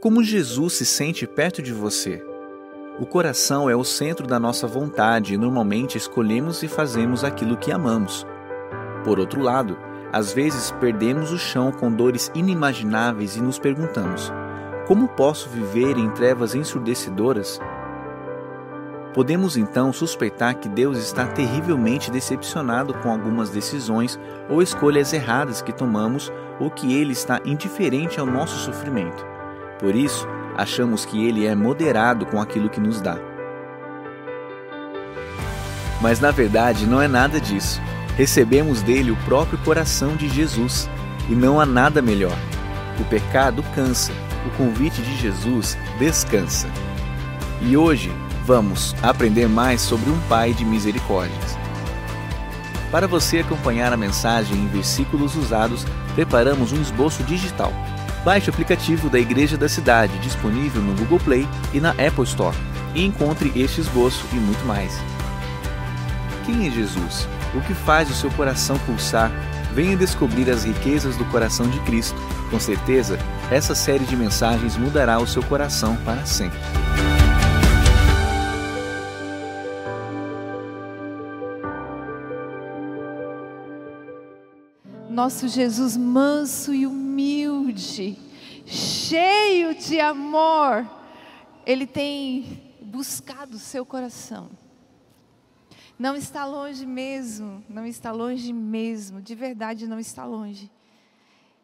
Como Jesus se sente perto de você? O coração é o centro da nossa vontade e normalmente escolhemos e fazemos aquilo que amamos. Por outro lado, às vezes perdemos o chão com dores inimagináveis e nos perguntamos: como posso viver em trevas ensurdecedoras? Podemos então suspeitar que Deus está terrivelmente decepcionado com algumas decisões ou escolhas erradas que tomamos ou que Ele está indiferente ao nosso sofrimento. Por isso, achamos que Ele é moderado com aquilo que nos dá. Mas na verdade não é nada disso. Recebemos dele o próprio coração de Jesus e não há nada melhor. O pecado cansa, o convite de Jesus descansa. E hoje, Vamos aprender mais sobre um Pai de misericórdias. Para você acompanhar a mensagem em versículos usados, preparamos um esboço digital. Baixe o aplicativo da Igreja da Cidade, disponível no Google Play e na Apple Store, e encontre este esboço e muito mais. Quem é Jesus? O que faz o seu coração pulsar? Venha descobrir as riquezas do coração de Cristo. Com certeza, essa série de mensagens mudará o seu coração para sempre. nosso Jesus manso e humilde, cheio de amor, Ele tem buscado o seu coração. Não está longe mesmo, não está longe mesmo, de verdade não está longe.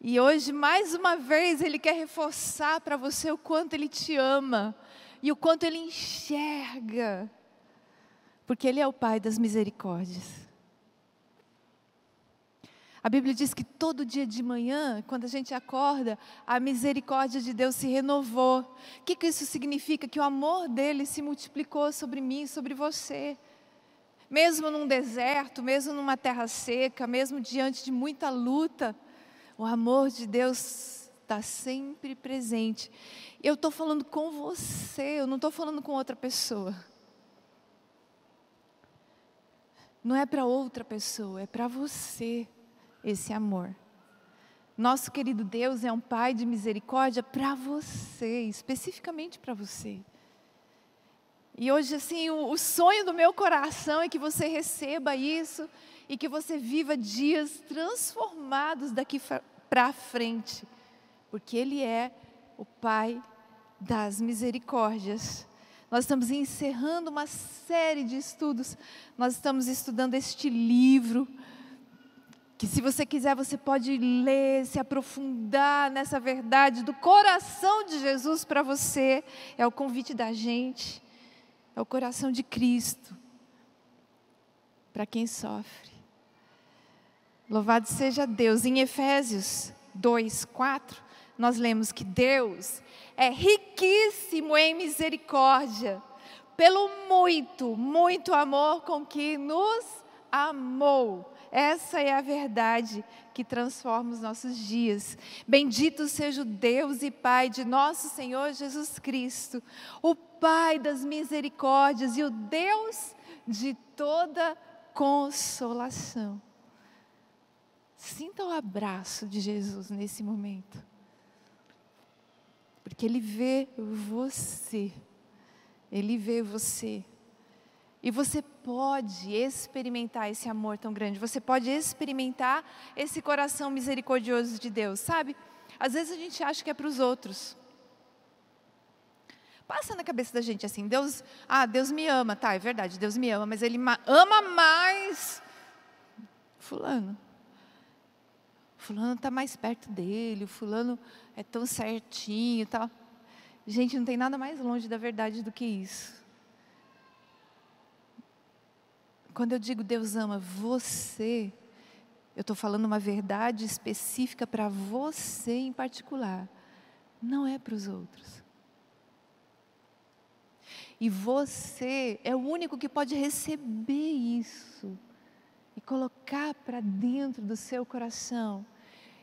E hoje, mais uma vez, Ele quer reforçar para você o quanto Ele te ama e o quanto Ele enxerga, porque Ele é o Pai das misericórdias. A Bíblia diz que todo dia de manhã, quando a gente acorda, a misericórdia de Deus se renovou. O que, que isso significa? Que o amor dele se multiplicou sobre mim, sobre você. Mesmo num deserto, mesmo numa terra seca, mesmo diante de muita luta, o amor de Deus está sempre presente. Eu estou falando com você, eu não estou falando com outra pessoa. Não é para outra pessoa, é para você esse amor. Nosso querido Deus é um Pai de misericórdia para você, especificamente para você. E hoje, assim, o, o, sonho do meu coração é que você receba isso e que você viva dias transformados daqui para frente, porque Ele é o Pai das misericórdias. Nós estamos encerrando uma série de estudos, nós estamos estudando este livro que se você quiser, você pode ler, se aprofundar nessa verdade do coração de Jesus para você. É o convite da gente, é o coração de Cristo para quem sofre. Louvado seja Deus. Em Efésios 2, 4, nós lemos que Deus é riquíssimo em misericórdia, pelo muito, muito amor com que nos amou essa é a verdade que transforma os nossos dias. Bendito seja o Deus e Pai de nosso Senhor Jesus Cristo, o Pai das misericórdias e o Deus de toda consolação. Sinta o abraço de Jesus nesse momento. Porque Ele vê você. Ele vê você. E você pode experimentar esse amor tão grande, você pode experimentar esse coração misericordioso de Deus, sabe? Às vezes a gente acha que é para os outros. Passa na cabeça da gente assim, Deus, ah, Deus me ama, tá, é verdade, Deus me ama, mas Ele ama mais fulano. Fulano está mais perto dele, o fulano é tão certinho tal. Gente, não tem nada mais longe da verdade do que isso. Quando eu digo Deus ama você, eu estou falando uma verdade específica para você em particular, não é para os outros. E você é o único que pode receber isso e colocar para dentro do seu coração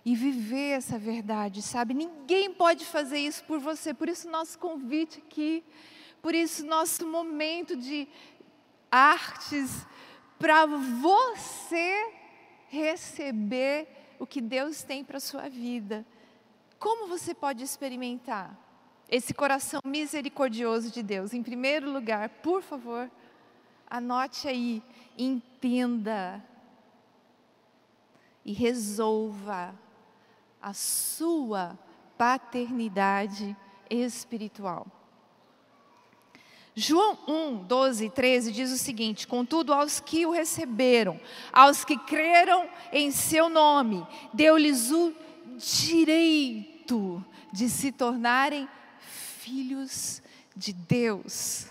e viver essa verdade, sabe? Ninguém pode fazer isso por você, por isso nosso convite aqui, por isso nosso momento de artes para você receber o que Deus tem para a sua vida. Como você pode experimentar? esse coração misericordioso de Deus. Em primeiro lugar, por favor, anote aí, entenda e resolva a sua paternidade espiritual. João 1, 12 e 13 diz o seguinte: Contudo, aos que o receberam, aos que creram em seu nome, deu-lhes o direito de se tornarem filhos de Deus,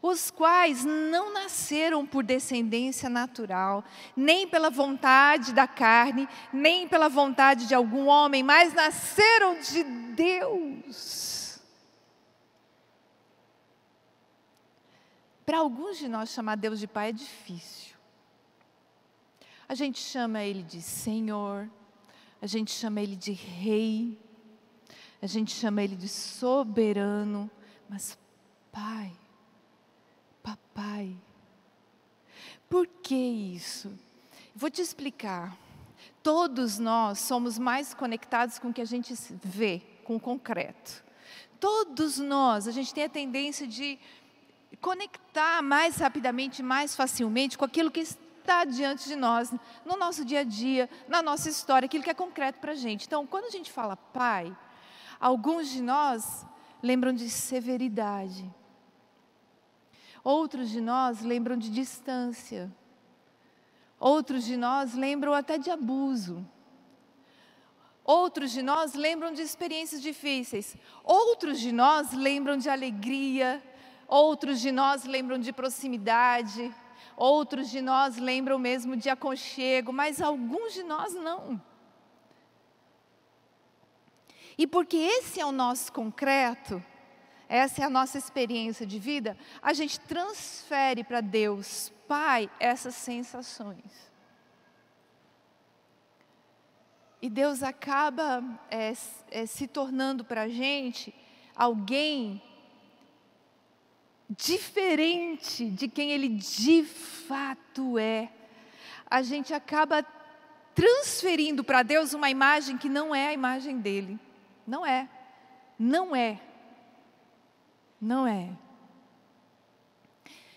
os quais não nasceram por descendência natural, nem pela vontade da carne, nem pela vontade de algum homem, mas nasceram de Deus. Para alguns de nós, chamar Deus de Pai é difícil. A gente chama Ele de Senhor, a gente chama Ele de Rei, a gente chama Ele de Soberano, mas Pai, Papai. Por que isso? Vou te explicar. Todos nós somos mais conectados com o que a gente vê, com o concreto. Todos nós, a gente tem a tendência de conectar mais rapidamente, mais facilmente com aquilo que está diante de nós, no nosso dia a dia, na nossa história, aquilo que é concreto para a gente. Então, quando a gente fala pai, alguns de nós lembram de severidade, outros de nós lembram de distância, outros de nós lembram até de abuso. Outros de nós lembram de experiências difíceis, outros de nós lembram de alegria, Outros de nós lembram de proximidade, outros de nós lembram mesmo de aconchego, mas alguns de nós não. E porque esse é o nosso concreto, essa é a nossa experiência de vida, a gente transfere para Deus, Pai, essas sensações. E Deus acaba é, é, se tornando para a gente alguém diferente de quem ele de fato é, a gente acaba transferindo para Deus uma imagem que não é a imagem dele. Não é. Não é. Não é.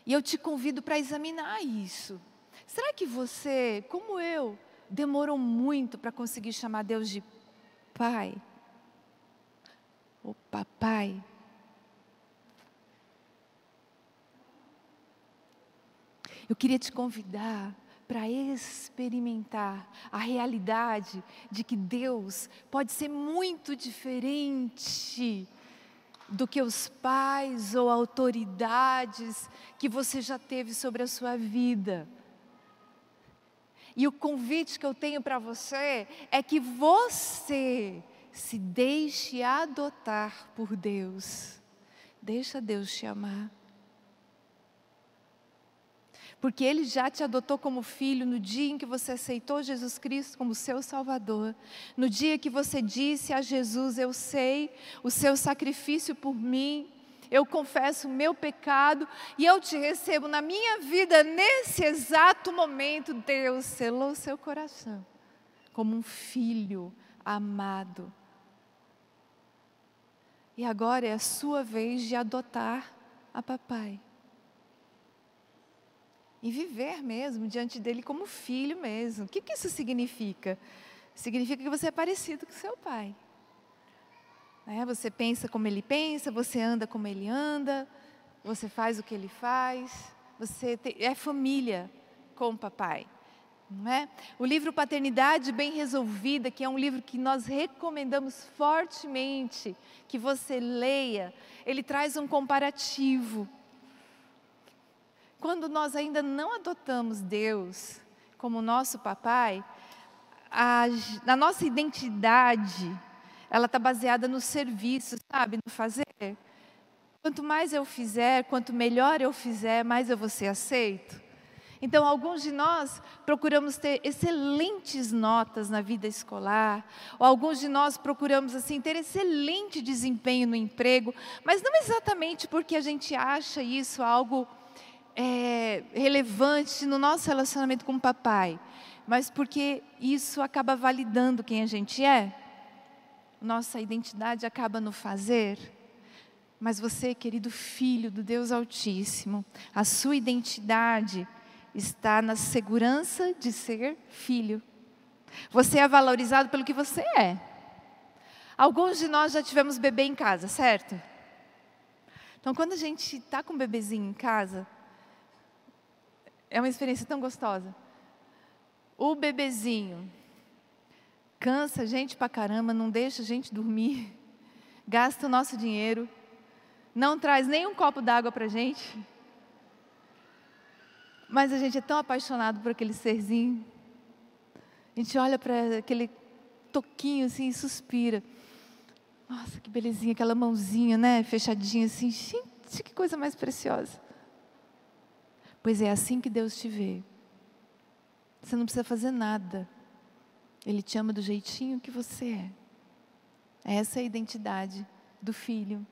E eu te convido para examinar isso. Será que você, como eu, demorou muito para conseguir chamar Deus de Pai? Ou Papai? Eu queria te convidar para experimentar a realidade de que Deus pode ser muito diferente do que os pais ou autoridades que você já teve sobre a sua vida. E o convite que eu tenho para você é que você se deixe adotar por Deus. Deixa Deus te amar porque Ele já te adotou como filho no dia em que você aceitou Jesus Cristo como seu Salvador, no dia que você disse a Jesus: Eu sei o seu sacrifício por mim, eu confesso o meu pecado e eu te recebo na minha vida nesse exato momento. Deus selou seu coração como um filho amado. E agora é a sua vez de adotar a papai e viver mesmo diante dele como filho mesmo. O que, que isso significa? Significa que você é parecido com seu pai. É, você pensa como ele pensa, você anda como ele anda, você faz o que ele faz, você é família com o papai. É? O livro Paternidade Bem Resolvida, que é um livro que nós recomendamos fortemente que você leia, ele traz um comparativo quando nós ainda não adotamos Deus como nosso papai, a, a nossa identidade, ela está baseada no serviço, sabe, no fazer. Quanto mais eu fizer, quanto melhor eu fizer, mais eu vou ser aceito. Então, alguns de nós procuramos ter excelentes notas na vida escolar, ou alguns de nós procuramos assim ter excelente desempenho no emprego, mas não exatamente porque a gente acha isso algo é, relevante no nosso relacionamento com o papai, mas porque isso acaba validando quem a gente é. Nossa identidade acaba no fazer. Mas você, querido filho do Deus Altíssimo, a sua identidade está na segurança de ser filho. Você é valorizado pelo que você é. Alguns de nós já tivemos bebê em casa, certo? Então, quando a gente está com um bebezinho em casa, é uma experiência tão gostosa. O bebezinho cansa a gente pra caramba, não deixa a gente dormir, gasta o nosso dinheiro, não traz nem um copo d'água para a gente. Mas a gente é tão apaixonado por aquele serzinho. A gente olha para aquele toquinho assim e suspira. Nossa, que belezinha, aquela mãozinha, né? Fechadinha assim. Gente, que coisa mais preciosa. Pois é assim que Deus te vê. Você não precisa fazer nada. Ele te ama do jeitinho que você é. Essa é a identidade do filho.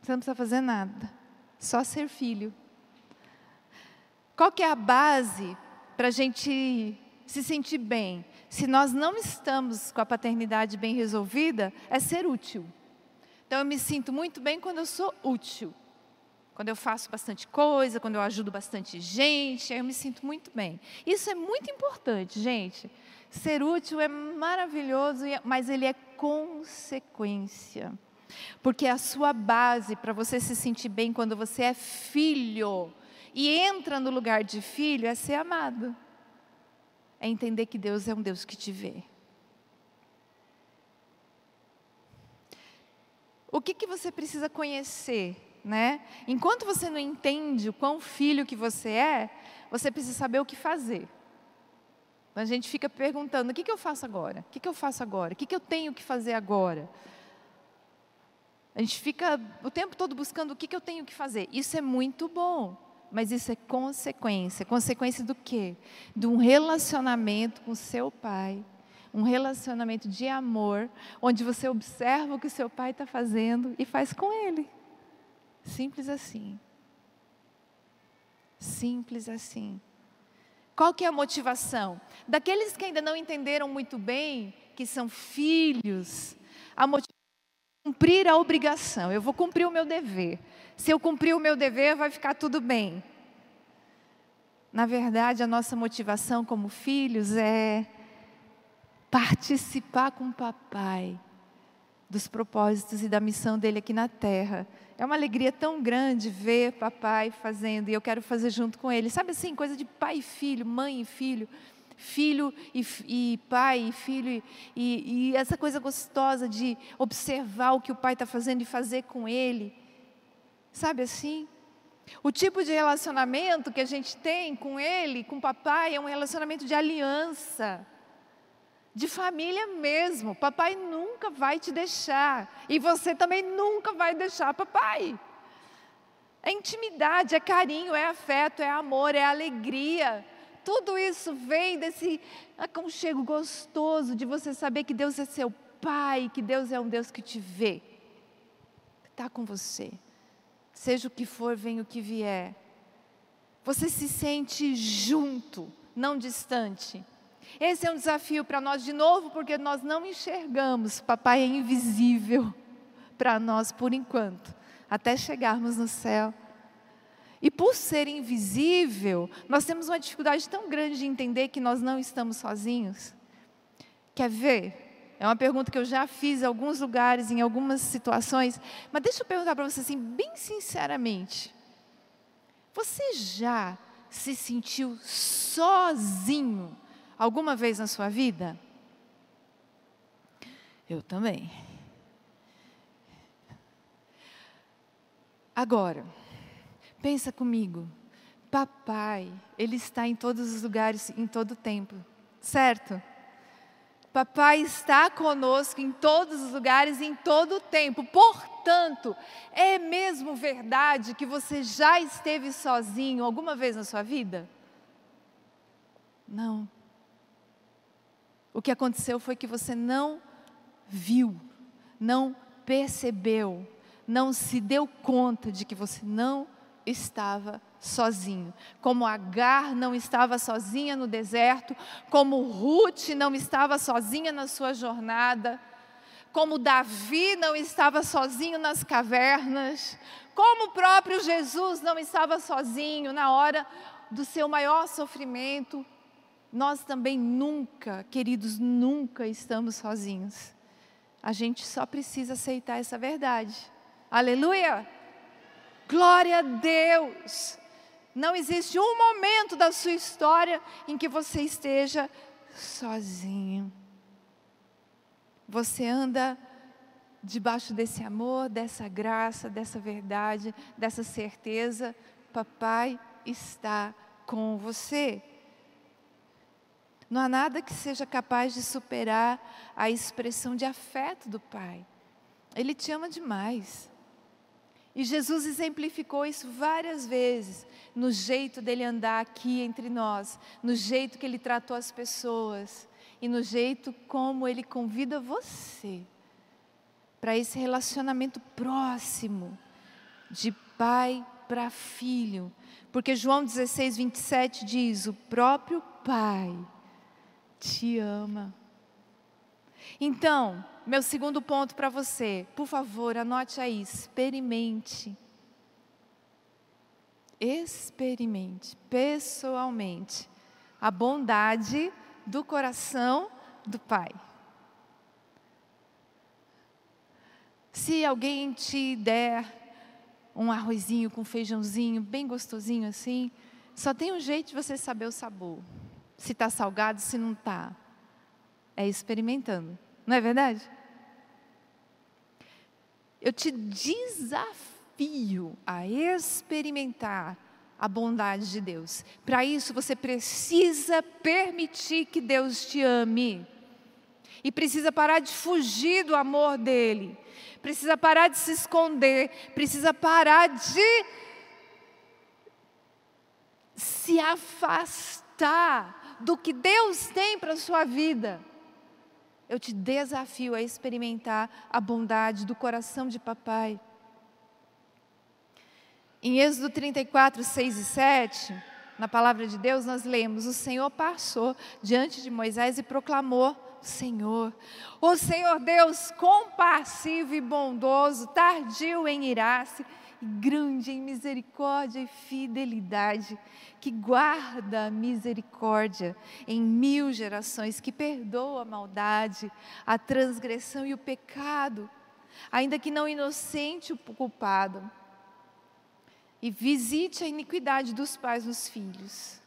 Você não precisa fazer nada. Só ser filho. Qual que é a base para a gente se sentir bem? Se nós não estamos com a paternidade bem resolvida, é ser útil. Então eu me sinto muito bem quando eu sou útil quando eu faço bastante coisa, quando eu ajudo bastante gente, aí eu me sinto muito bem. Isso é muito importante, gente. Ser útil é maravilhoso, mas ele é consequência. Porque a sua base para você se sentir bem quando você é filho e entra no lugar de filho é ser amado. É entender que Deus é um Deus que te vê. O que, que você precisa conhecer né? Enquanto você não entende o quão filho que você é, você precisa saber o que fazer. A gente fica perguntando: o que, que eu faço agora? O que, que eu faço agora? O que, que eu tenho que fazer agora? A gente fica o tempo todo buscando o que, que eu tenho que fazer. Isso é muito bom, mas isso é consequência. Consequência do quê? De um relacionamento com seu pai. Um relacionamento de amor, onde você observa o que seu pai está fazendo e faz com ele. Simples assim. Simples assim. Qual que é a motivação? Daqueles que ainda não entenderam muito bem que são filhos, a motivação é cumprir a obrigação. Eu vou cumprir o meu dever. Se eu cumprir o meu dever, vai ficar tudo bem. Na verdade, a nossa motivação como filhos é participar com o papai dos propósitos e da missão dele aqui na terra. É uma alegria tão grande ver papai fazendo e eu quero fazer junto com ele. Sabe assim, coisa de pai e filho, mãe e filho, filho e, e pai e filho, e, e, essa coisa gostosa de observar o que o pai está fazendo e fazer com ele. Sabe assim? O tipo de relacionamento que a gente tem com ele, com papai, é um relacionamento de aliança de família mesmo. Papai nunca vai te deixar. E você também nunca vai deixar papai. É intimidade, é carinho, é afeto, é amor, é alegria. Tudo isso vem desse aconchego gostoso de você saber que Deus é seu pai, que Deus é um Deus que te vê. Está com você. Seja o que for, venha o que vier. Você se sente junto, não distante. Esse é um desafio para nós de novo, porque nós não enxergamos. Papai é invisível para nós por enquanto, até chegarmos no céu. E por ser invisível, nós temos uma dificuldade tão grande de entender que nós não estamos sozinhos. Quer ver? É uma pergunta que eu já fiz em alguns lugares, em algumas situações, mas deixa eu perguntar para você assim, bem sinceramente. Você já se sentiu sozinho alguma vez na sua vida? Eu também. Agora, pensa comigo. Papai, ele está em todos os lugares, em todo o tempo, certo? Papai está conosco em todos os lugares, em todo o tempo. Portanto, é mesmo verdade que você já esteve sozinho alguma vez na sua vida? Não. O que aconteceu foi que você não viu, não percebeu, não se deu conta de que você não estava sozinho. Como Agar não estava sozinha no deserto, como Ruth não estava sozinha na sua jornada. como Davi não estava sozinho nas cavernas, como o próprio Jesus não estava sozinho na hora do seu maior sofrimento, nós também nunca, queridos, nunca estamos sozinhos. A gente só precisa aceitar essa verdade. Aleluia! Glória a Deus! Não existe um momento da sua história em que você esteja sozinho. Você anda debaixo desse amor, dessa graça, dessa verdade, dessa certeza. Papai está com você. Não há nada que seja capaz de superar a expressão de afeto do Pai. Ele te ama demais. E Jesus exemplificou isso várias vezes, no jeito dele andar aqui entre nós, no jeito que ele tratou as pessoas e no jeito como ele convida você para esse relacionamento próximo, de pai para filho. Porque João 16, 27 diz: O próprio Pai te ama. Então, meu segundo ponto para você, por favor, anote aí, experimente. Experimente pessoalmente a bondade do coração do Pai. Se alguém te der um arrozinho com feijãozinho, bem gostosinho assim, só tem um jeito de você saber o sabor. Se está salgado, se não está. É experimentando. Não é verdade? Eu te desafio a experimentar a bondade de Deus. Para isso, você precisa permitir que Deus te ame. E precisa parar de fugir do amor dele. Precisa parar de se esconder. Precisa parar de se afastar do que Deus tem para a sua vida eu te desafio a experimentar a bondade do coração de papai. Em Êxodo 34, 6 e 7, na palavra de Deus, nós lemos: O Senhor passou diante de Moisés e proclamou: Senhor, o Senhor Deus compassivo e bondoso, tardio em irar-se grande em misericórdia e fidelidade, que guarda a misericórdia em mil gerações, que perdoa a maldade, a transgressão e o pecado, ainda que não inocente o culpado, e visite a iniquidade dos pais nos filhos,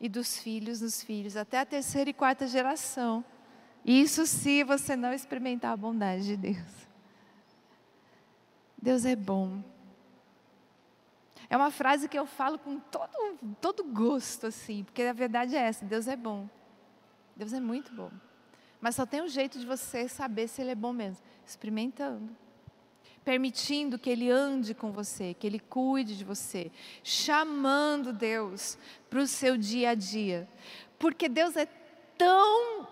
e dos filhos nos filhos, até a terceira e quarta geração. Isso se você não experimentar a bondade de Deus. Deus é bom. É uma frase que eu falo com todo, todo gosto, assim, porque a verdade é essa: Deus é bom. Deus é muito bom. Mas só tem um jeito de você saber se Ele é bom mesmo: experimentando. Permitindo que Ele ande com você, que Ele cuide de você, chamando Deus para o seu dia a dia. Porque Deus é tão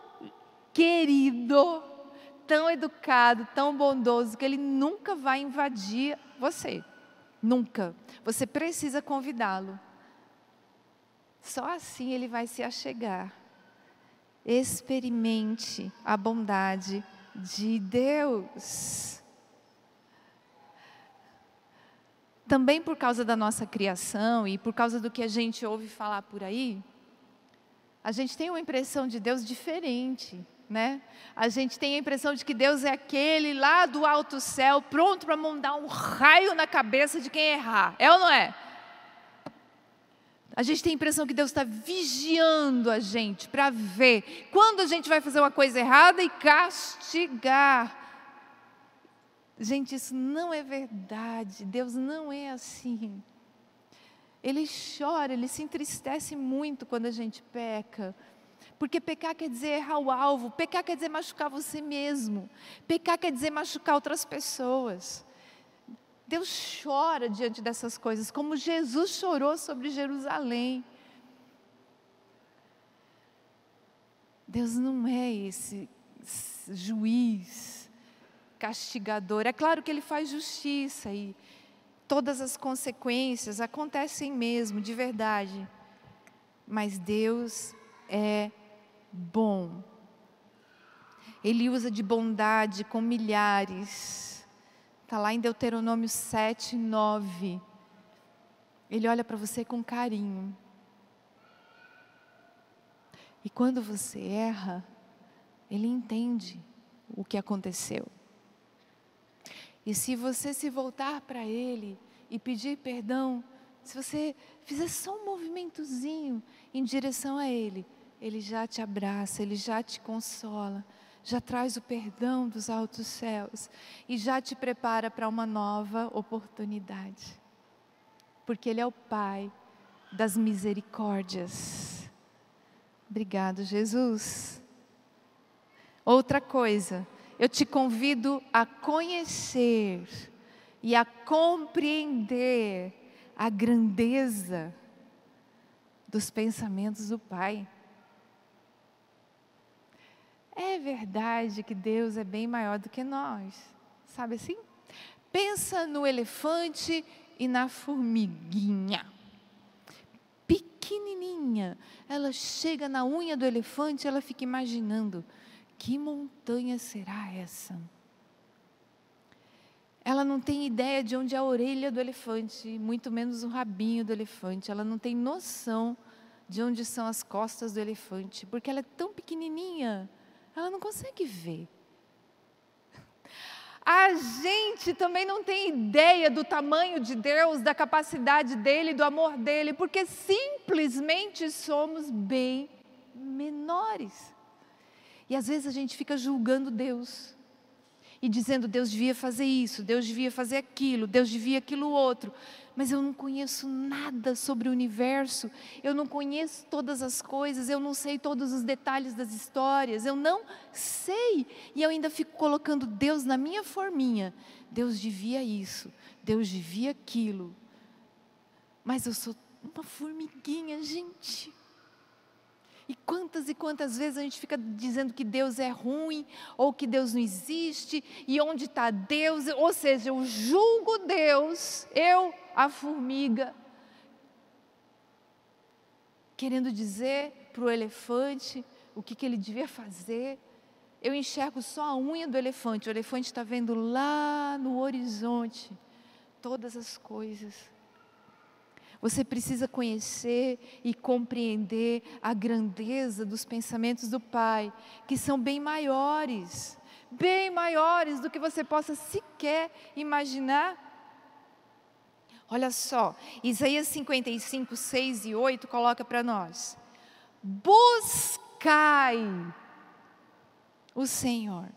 querido tão educado, tão bondoso, que ele nunca vai invadir você. Nunca. Você precisa convidá-lo. Só assim ele vai se achegar. Experimente a bondade de Deus. Também por causa da nossa criação e por causa do que a gente ouve falar por aí, a gente tem uma impressão de Deus diferente né? A gente tem a impressão de que Deus é aquele lá do alto céu, pronto para mandar um raio na cabeça de quem errar. É ou não é? A gente tem a impressão que Deus está vigiando a gente para ver quando a gente vai fazer uma coisa errada e castigar. Gente, isso não é verdade. Deus não é assim. Ele chora, ele se entristece muito quando a gente peca. Porque pecar quer dizer errar o alvo, pecar quer dizer machucar você mesmo, pecar quer dizer machucar outras pessoas. Deus chora diante dessas coisas, como Jesus chorou sobre Jerusalém. Deus não é esse juiz castigador. É claro que ele faz justiça e todas as consequências acontecem mesmo, de verdade. Mas Deus é bom. Ele usa de bondade com milhares. Está lá em Deuteronômio 7, 9. Ele olha para você com carinho. E quando você erra, ele entende o que aconteceu. E se você se voltar para ele e pedir perdão, se você fizer só um movimentozinho em direção a ele, ele já te abraça, ele já te consola, já traz o perdão dos altos céus e já te prepara para uma nova oportunidade. Porque ele é o Pai das misericórdias. Obrigado, Jesus. Outra coisa, eu te convido a conhecer e a compreender a grandeza dos pensamentos do Pai. É verdade que Deus é bem maior do que nós, sabe assim? Pensa no elefante e na formiguinha. Pequenininha, ela chega na unha do elefante, ela fica imaginando: que montanha será essa? Ela não tem ideia de onde é a orelha do elefante, muito menos o rabinho do elefante. Ela não tem noção de onde são as costas do elefante, porque ela é tão pequenininha, ela não consegue ver. A gente também não tem ideia do tamanho de Deus, da capacidade dele, do amor dele, porque simplesmente somos bem menores. E às vezes a gente fica julgando Deus e dizendo Deus devia fazer isso, Deus devia fazer aquilo, Deus devia aquilo outro. Mas eu não conheço nada sobre o universo, eu não conheço todas as coisas, eu não sei todos os detalhes das histórias, eu não sei. E eu ainda fico colocando Deus na minha forminha. Deus devia isso, Deus devia aquilo. Mas eu sou uma formiguinha, gente. E quantas e quantas vezes a gente fica dizendo que Deus é ruim, ou que Deus não existe, e onde está Deus? Ou seja, eu julgo Deus, eu, a formiga, querendo dizer para o elefante o que, que ele devia fazer. Eu enxergo só a unha do elefante, o elefante está vendo lá no horizonte todas as coisas você precisa conhecer e compreender a grandeza dos pensamentos do Pai, que são bem maiores, bem maiores do que você possa sequer imaginar. Olha só, Isaías 55, 6 e 8 coloca para nós: Buscai o Senhor,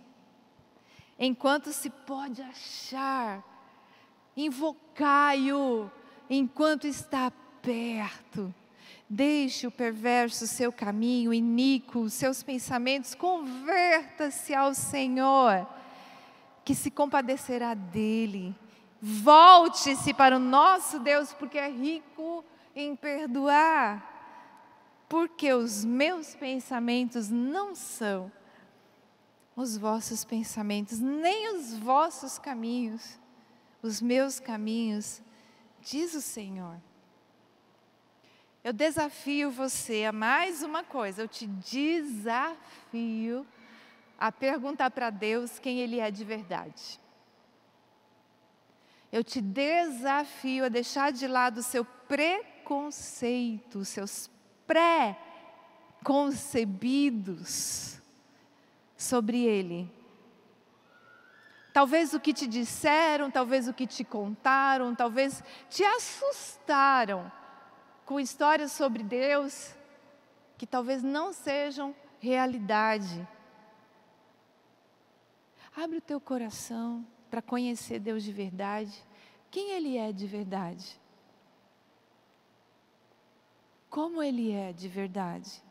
enquanto se pode achar, invocai-o enquanto está perto. Deixe o perverso seu caminho, iníquo, seus pensamentos, converta-se ao Senhor, que se compadecerá dele. Volte-se para o nosso Deus, porque é rico em perdoar. Porque os meus pensamentos não são os vossos pensamentos, nem os vossos caminhos. Os meus caminhos diz o Senhor. Eu desafio você a mais uma coisa, eu te desafio a perguntar para Deus quem Ele é de verdade. Eu te desafio a deixar de lado o seu preconceito, seus pré-concebidos sobre Ele Talvez o que te disseram, talvez o que te contaram, talvez te assustaram com histórias sobre Deus que talvez não sejam realidade. Abre o teu coração para conhecer Deus de verdade. Quem Ele é de verdade? Como Ele é de verdade?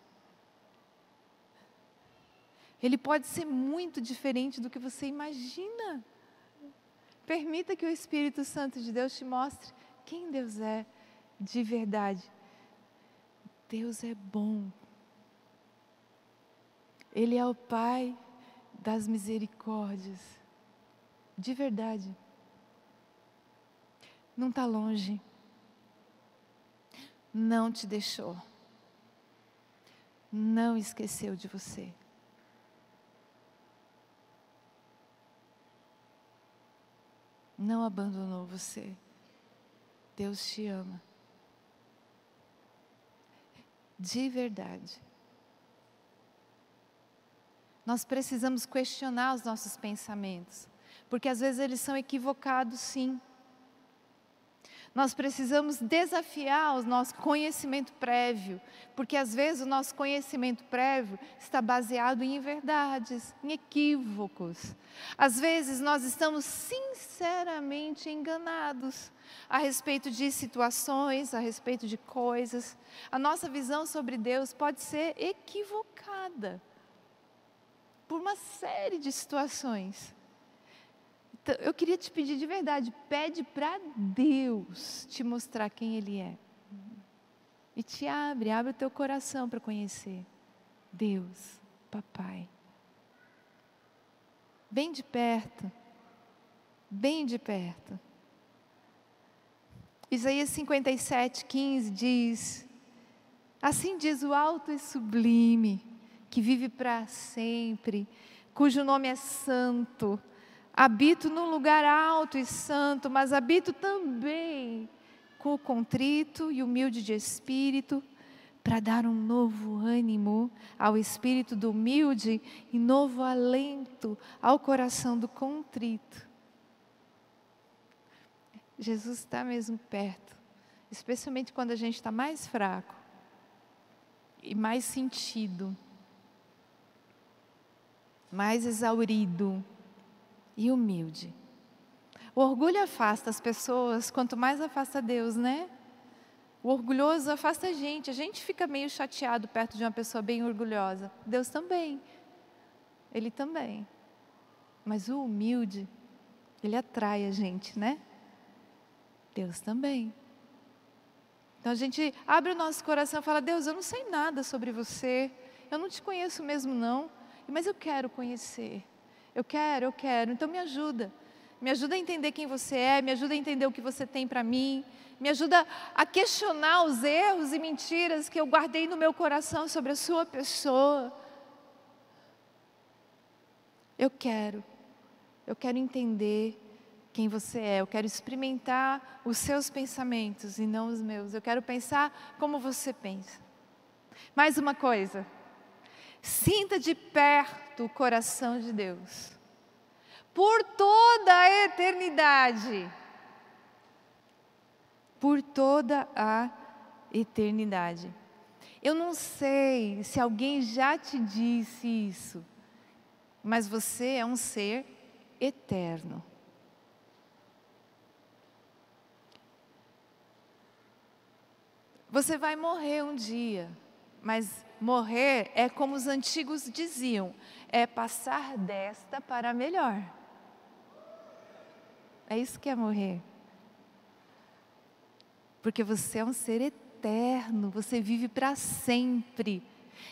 Ele pode ser muito diferente do que você imagina. Permita que o Espírito Santo de Deus te mostre quem Deus é de verdade. Deus é bom. Ele é o Pai das misericórdias de verdade. Não está longe. Não te deixou. Não esqueceu de você. Não abandonou você. Deus te ama. De verdade. Nós precisamos questionar os nossos pensamentos porque às vezes eles são equivocados, sim. Nós precisamos desafiar o nosso conhecimento prévio, porque às vezes o nosso conhecimento prévio está baseado em verdades, em equívocos. Às vezes nós estamos sinceramente enganados a respeito de situações, a respeito de coisas. A nossa visão sobre Deus pode ser equivocada por uma série de situações. Então, eu queria te pedir de verdade, pede para Deus te mostrar quem Ele é. E te abre, abre o teu coração para conhecer. Deus, Papai. Bem de perto, bem de perto. Isaías 57, 15 diz: Assim diz o alto e sublime, que vive para sempre, cujo nome é santo Habito num lugar alto e santo, mas habito também com o contrito e humilde de espírito, para dar um novo ânimo ao espírito do humilde e novo alento ao coração do contrito. Jesus está mesmo perto, especialmente quando a gente está mais fraco e mais sentido, mais exaurido e humilde. O orgulho afasta as pessoas, quanto mais afasta Deus, né? O orgulhoso afasta a gente. A gente fica meio chateado perto de uma pessoa bem orgulhosa. Deus também. Ele também. Mas o humilde, ele atrai a gente, né? Deus também. Então a gente abre o nosso coração e fala: Deus, eu não sei nada sobre você. Eu não te conheço mesmo, não. Mas eu quero conhecer. Eu quero, eu quero. Então me ajuda. Me ajuda a entender quem você é, me ajuda a entender o que você tem para mim, me ajuda a questionar os erros e mentiras que eu guardei no meu coração sobre a sua pessoa. Eu quero, eu quero entender quem você é, eu quero experimentar os seus pensamentos e não os meus, eu quero pensar como você pensa. Mais uma coisa, Sinta de perto o coração de Deus. Por toda a eternidade. Por toda a eternidade. Eu não sei se alguém já te disse isso, mas você é um ser eterno. Você vai morrer um dia, mas Morrer é como os antigos diziam: é passar desta para melhor. É isso que é morrer. Porque você é um ser eterno, você vive para sempre.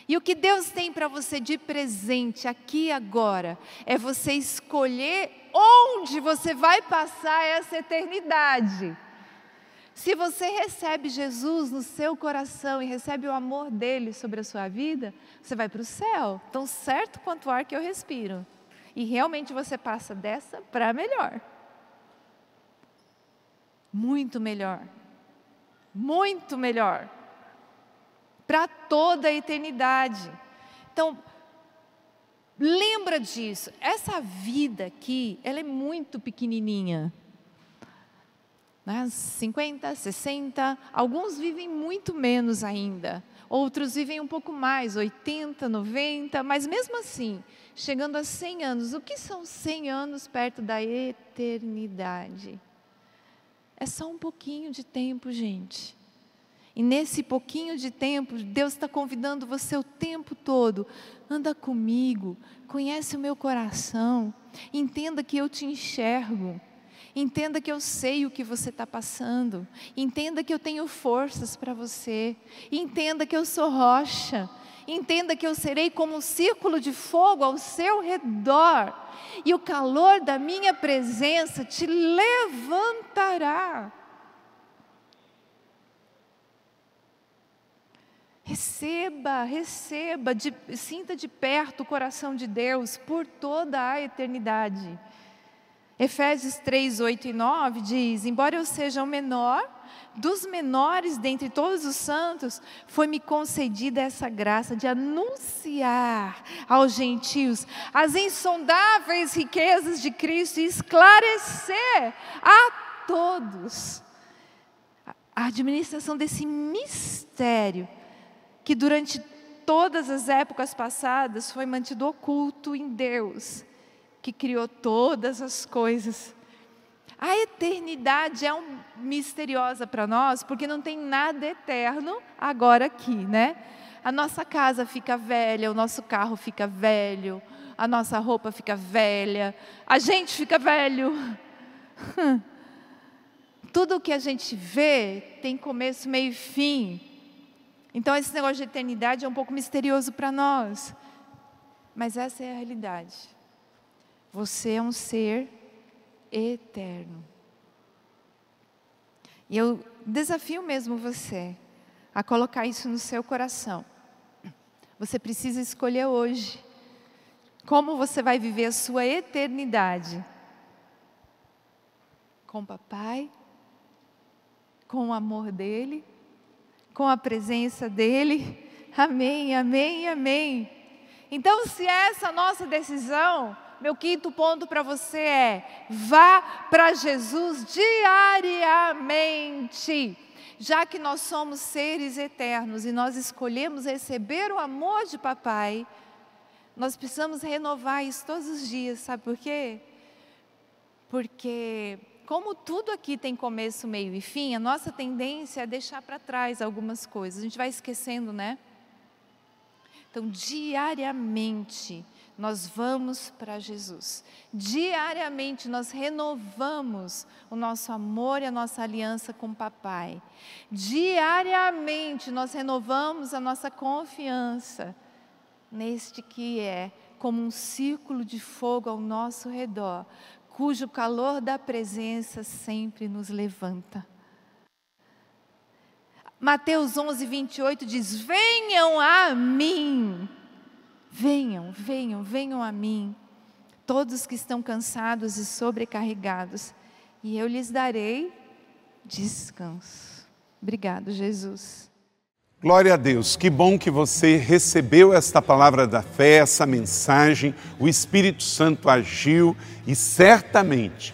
E o que Deus tem para você de presente aqui e agora é você escolher onde você vai passar essa eternidade. Se você recebe Jesus no seu coração e recebe o amor dele sobre a sua vida, você vai para o céu, tão certo quanto o ar que eu respiro. E realmente você passa dessa para melhor. Muito melhor. Muito melhor. Para toda a eternidade. Então, lembra disso. Essa vida aqui, ela é muito pequenininha né? 50, 60, alguns vivem muito menos ainda, outros vivem um pouco mais, 80, 90, mas mesmo assim, chegando a 100 anos, o que são 100 anos perto da eternidade? É só um pouquinho de tempo, gente. E nesse pouquinho de tempo, Deus está convidando você o tempo todo. Anda comigo, conhece o meu coração, entenda que eu te enxergo. Entenda que eu sei o que você está passando. Entenda que eu tenho forças para você. Entenda que eu sou rocha. Entenda que eu serei como um círculo de fogo ao seu redor. E o calor da minha presença te levantará. Receba, receba, de, sinta de perto o coração de Deus por toda a eternidade. Efésios 3, 8 e 9 diz: Embora eu seja o menor, dos menores dentre todos os santos, foi-me concedida essa graça de anunciar aos gentios as insondáveis riquezas de Cristo e esclarecer a todos a administração desse mistério que durante todas as épocas passadas foi mantido oculto em Deus, que criou todas as coisas. A eternidade é um, misteriosa para nós, porque não tem nada eterno agora aqui, né? A nossa casa fica velha, o nosso carro fica velho, a nossa roupa fica velha, a gente fica velho. Tudo o que a gente vê tem começo, meio e fim. Então, esse negócio de eternidade é um pouco misterioso para nós. Mas essa é a realidade. Você é um ser eterno. E eu desafio mesmo você a colocar isso no seu coração. Você precisa escolher hoje como você vai viver a sua eternidade. Com o papai, com o amor dele, com a presença dele. Amém, amém, amém. Então, se essa é a nossa decisão, meu quinto ponto para você é: vá para Jesus diariamente. Já que nós somos seres eternos e nós escolhemos receber o amor de papai, nós precisamos renovar isso todos os dias, sabe por quê? Porque, como tudo aqui tem começo, meio e fim, a nossa tendência é deixar para trás algumas coisas, a gente vai esquecendo, né? Então, diariamente, nós vamos para Jesus. Diariamente nós renovamos o nosso amor e a nossa aliança com o Papai. Diariamente nós renovamos a nossa confiança neste que é como um círculo de fogo ao nosso redor, cujo calor da presença sempre nos levanta. Mateus 11, 28 diz: Venham a mim Venham, venham, venham a mim, todos que estão cansados e sobrecarregados, e eu lhes darei descanso. Obrigado, Jesus. Glória a Deus, que bom que você recebeu esta palavra da fé, essa mensagem, o Espírito Santo agiu e certamente